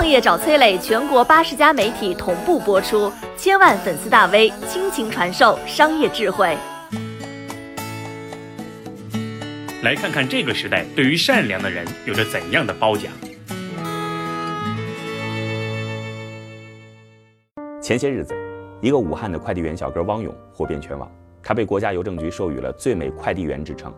创业找崔磊，全国八十家媒体同步播出，千万粉丝大 V 倾情传授商业智慧。来看看这个时代对于善良的人有着怎样的褒奖。前些日子，一个武汉的快递员小哥汪勇火遍全网，他被国家邮政局授予了最美快递员之称。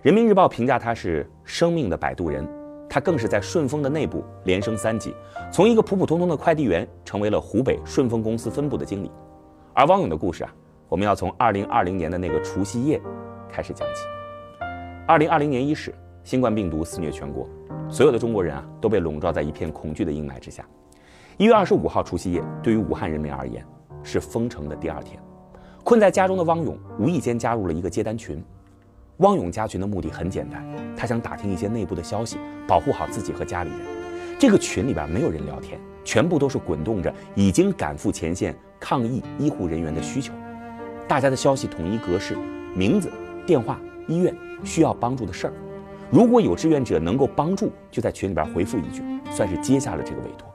人民日报评价他是生命的摆渡人，他更是在顺丰的内部连升三级，从一个普普通通的快递员成为了湖北顺丰公司分部的经理。而汪勇的故事啊，我们要从二零二零年的那个除夕夜开始讲起。二零二零年伊始，新冠病毒肆虐全国，所有的中国人啊都被笼罩在一片恐惧的阴霾之下。一月二十五号除夕夜，对于武汉人民而言是封城的第二天。困在家中的汪勇无意间加入了一个接单群。汪勇加群的目的很简单，他想打听一些内部的消息，保护好自己和家里人。这个群里边没有人聊天，全部都是滚动着已经赶赴前线抗疫医护人员的需求。大家的消息统一格式：名字、电话、医院。需要帮助的事儿，如果有志愿者能够帮助，就在群里边回复一句，算是接下了这个委托。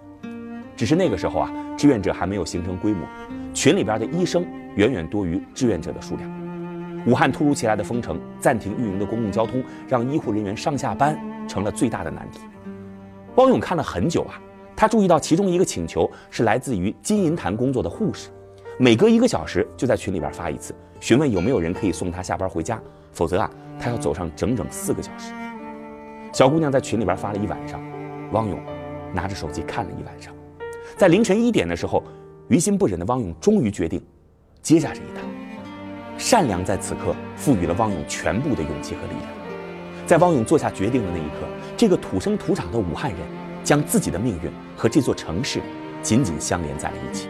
只是那个时候啊，志愿者还没有形成规模，群里边的医生远远多于志愿者的数量。武汉突如其来的封城，暂停运营的公共交通，让医护人员上下班成了最大的难题。汪勇看了很久啊，他注意到其中一个请求是来自于金银潭工作的护士，每隔一个小时就在群里边发一次，询问有没有人可以送他下班回家，否则啊。他要走上整整四个小时。小姑娘在群里边发了一晚上，汪勇拿着手机看了一晚上。在凌晨一点的时候，于心不忍的汪勇终于决定接下这一单。善良在此刻赋予了汪勇全部的勇气和力量。在汪勇做下决定的那一刻，这个土生土长的武汉人将自己的命运和这座城市紧紧相连在了一起。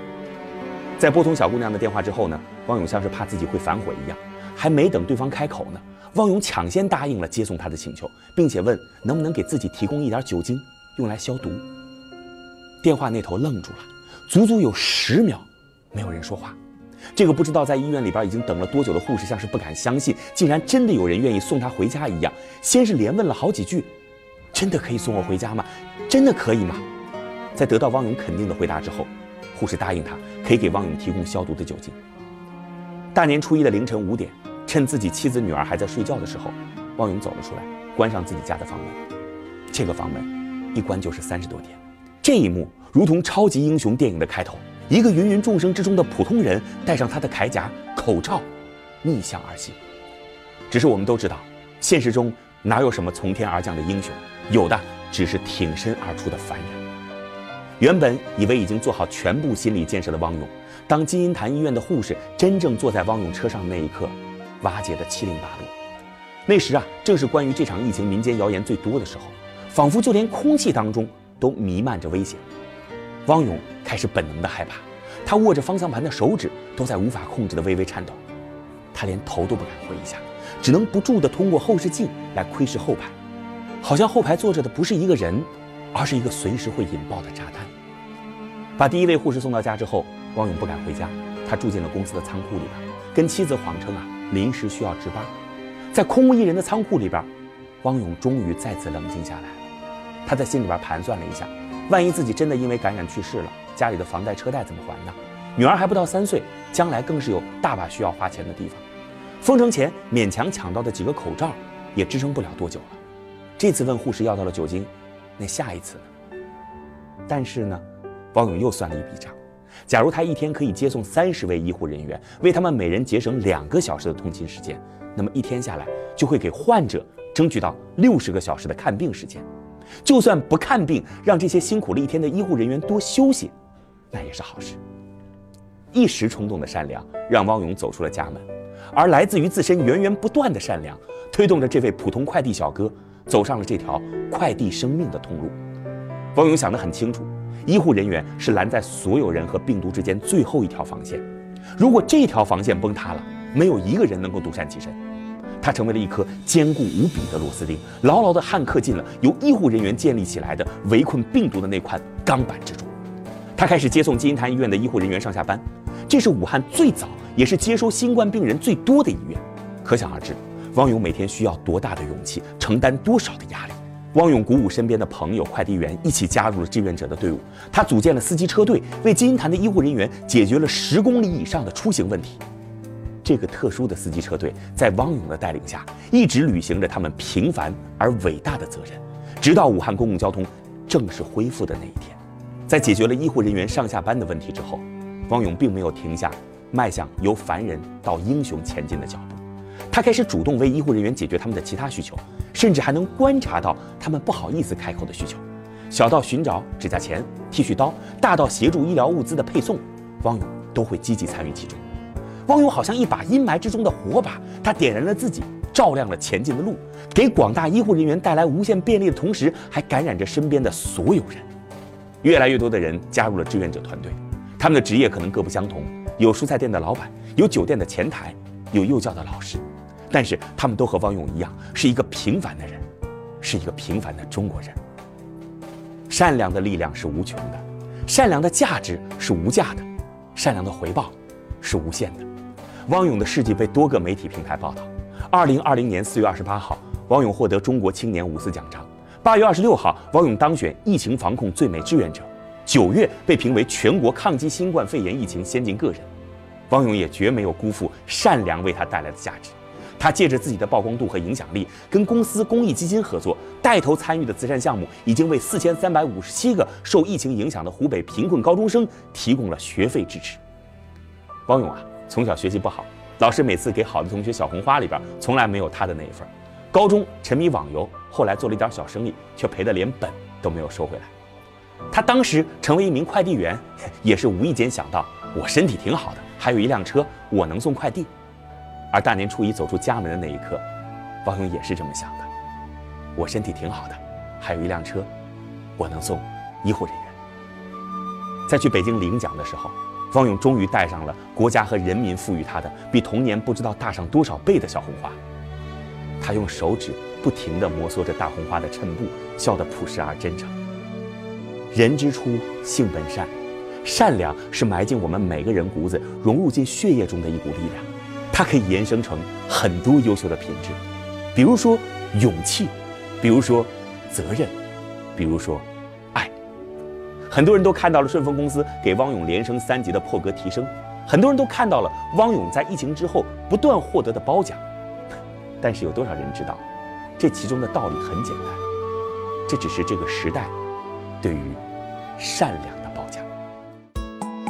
在拨通小姑娘的电话之后呢，汪勇像是怕自己会反悔一样，还没等对方开口呢。汪勇抢先答应了接送他的请求，并且问能不能给自己提供一点酒精，用来消毒。电话那头愣住了，足足有十秒，没有人说话。这个不知道在医院里边已经等了多久的护士，像是不敢相信，竟然真的有人愿意送他回家一样。先是连问了好几句：“真的可以送我回家吗？真的可以吗？”在得到汪勇肯定的回答之后，护士答应他可以给汪勇提供消毒的酒精。大年初一的凌晨五点。趁自己妻子女儿还在睡觉的时候，汪勇走了出来，关上自己家的房门。这个房门一关就是三十多天。这一幕如同超级英雄电影的开头，一个芸芸众生之中的普通人，戴上他的铠甲、口罩，逆向而行。只是我们都知道，现实中哪有什么从天而降的英雄，有的只是挺身而出的凡人。原本以为已经做好全部心理建设的汪勇，当金银潭医院的护士真正坐在汪勇车上那一刻。瓦解的七零八落。那时啊，正是关于这场疫情民间谣言最多的时候，仿佛就连空气当中都弥漫着危险。汪勇开始本能的害怕，他握着方向盘的手指都在无法控制的微微颤抖，他连头都不敢回一下，只能不住的通过后视镜来窥视后排，好像后排坐着的不是一个人，而是一个随时会引爆的炸弹。把第一位护士送到家之后，汪勇不敢回家，他住进了公司的仓库里边，跟妻子谎称啊。临时需要值班，在空无一人的仓库里边，汪勇终于再次冷静下来了。他在心里边盘算了一下，万一自己真的因为感染去世了，家里的房贷车贷怎么还呢？女儿还不到三岁，将来更是有大把需要花钱的地方。封城前勉强抢到的几个口罩，也支撑不了多久了。这次问护士要到了酒精，那下一次呢？但是呢，王勇又算了一笔账。假如他一天可以接送三十位医护人员，为他们每人节省两个小时的通勤时间，那么一天下来就会给患者争取到六十个小时的看病时间。就算不看病，让这些辛苦了一天的医护人员多休息，那也是好事。一时冲动的善良让汪勇走出了家门，而来自于自身源源不断的善良，推动着这位普通快递小哥走上了这条快递生命的通路。汪勇想得很清楚。医护人员是拦在所有人和病毒之间最后一条防线，如果这条防线崩塌了，没有一个人能够独善其身。他成为了一颗坚固无比的螺丝钉，牢牢地焊刻进了由医护人员建立起来的围困病毒的那块钢板之中。他开始接送金银潭医院的医护人员上下班，这是武汉最早也是接收新冠病人最多的医院，可想而知，汪勇每天需要多大的勇气，承担多少的压力。汪勇鼓舞身边的朋友、快递员一起加入了志愿者的队伍。他组建了司机车队，为金银潭的医护人员解决了十公里以上的出行问题。这个特殊的司机车队在汪勇的带领下，一直履行着他们平凡而伟大的责任，直到武汉公共交通正式恢复的那一天。在解决了医护人员上下班的问题之后，汪勇并没有停下迈向由凡人到英雄前进的脚步。他开始主动为医护人员解决他们的其他需求，甚至还能观察到他们不好意思开口的需求，小到寻找指甲钳、剃须刀，大到协助医疗物资的配送，汪勇都会积极参与其中。汪勇好像一把阴霾之中的火把，他点燃了自己，照亮了前进的路，给广大医护人员带来无限便利的同时，还感染着身边的所有人。越来越多的人加入了志愿者团队，他们的职业可能各不相同，有蔬菜店的老板，有酒店的前台，有幼教的老师。但是他们都和汪勇一样，是一个平凡的人，是一个平凡的中国人。善良的力量是无穷的，善良的价值是无价的，善良的回报是无限的。汪勇的事迹被多个媒体平台报道。二零二零年四月二十八号，汪勇获得中国青年五四奖章。八月二十六号，汪勇当选疫情防控最美志愿者。九月被评为全国抗击新冠肺炎疫情先进个人。汪勇也绝没有辜负善良为他带来的价值。他借着自己的曝光度和影响力，跟公司公益基金合作，带头参与的慈善项目，已经为四千三百五十七个受疫情影响的湖北贫困高中生提供了学费支持。汪勇啊，从小学习不好，老师每次给好的同学小红花里边，从来没有他的那一份。高中沉迷网游，后来做了一点小生意，却赔得连本都没有收回来。他当时成为一名快递员，也是无意间想到，我身体挺好的，还有一辆车，我能送快递。而大年初一走出家门的那一刻，汪勇也是这么想的：我身体挺好的，还有一辆车，我能送医护人员。在去北京领奖的时候，方勇终于戴上了国家和人民赋予他的比童年不知道大上多少倍的小红花。他用手指不停地摩挲着大红花的衬布，笑得朴实而真诚。人之初，性本善，善良是埋进我们每个人骨子、融入进血液中的一股力量。它可以延伸成很多优秀的品质，比如说勇气，比如说责任，比如说。很多人都看到了顺丰公司给汪勇连升三级的破格提升，很多人都看到了汪勇在疫情之后不断获得的褒奖。但是有多少人知道，这其中的道理很简单，这只是这个时代对于善良。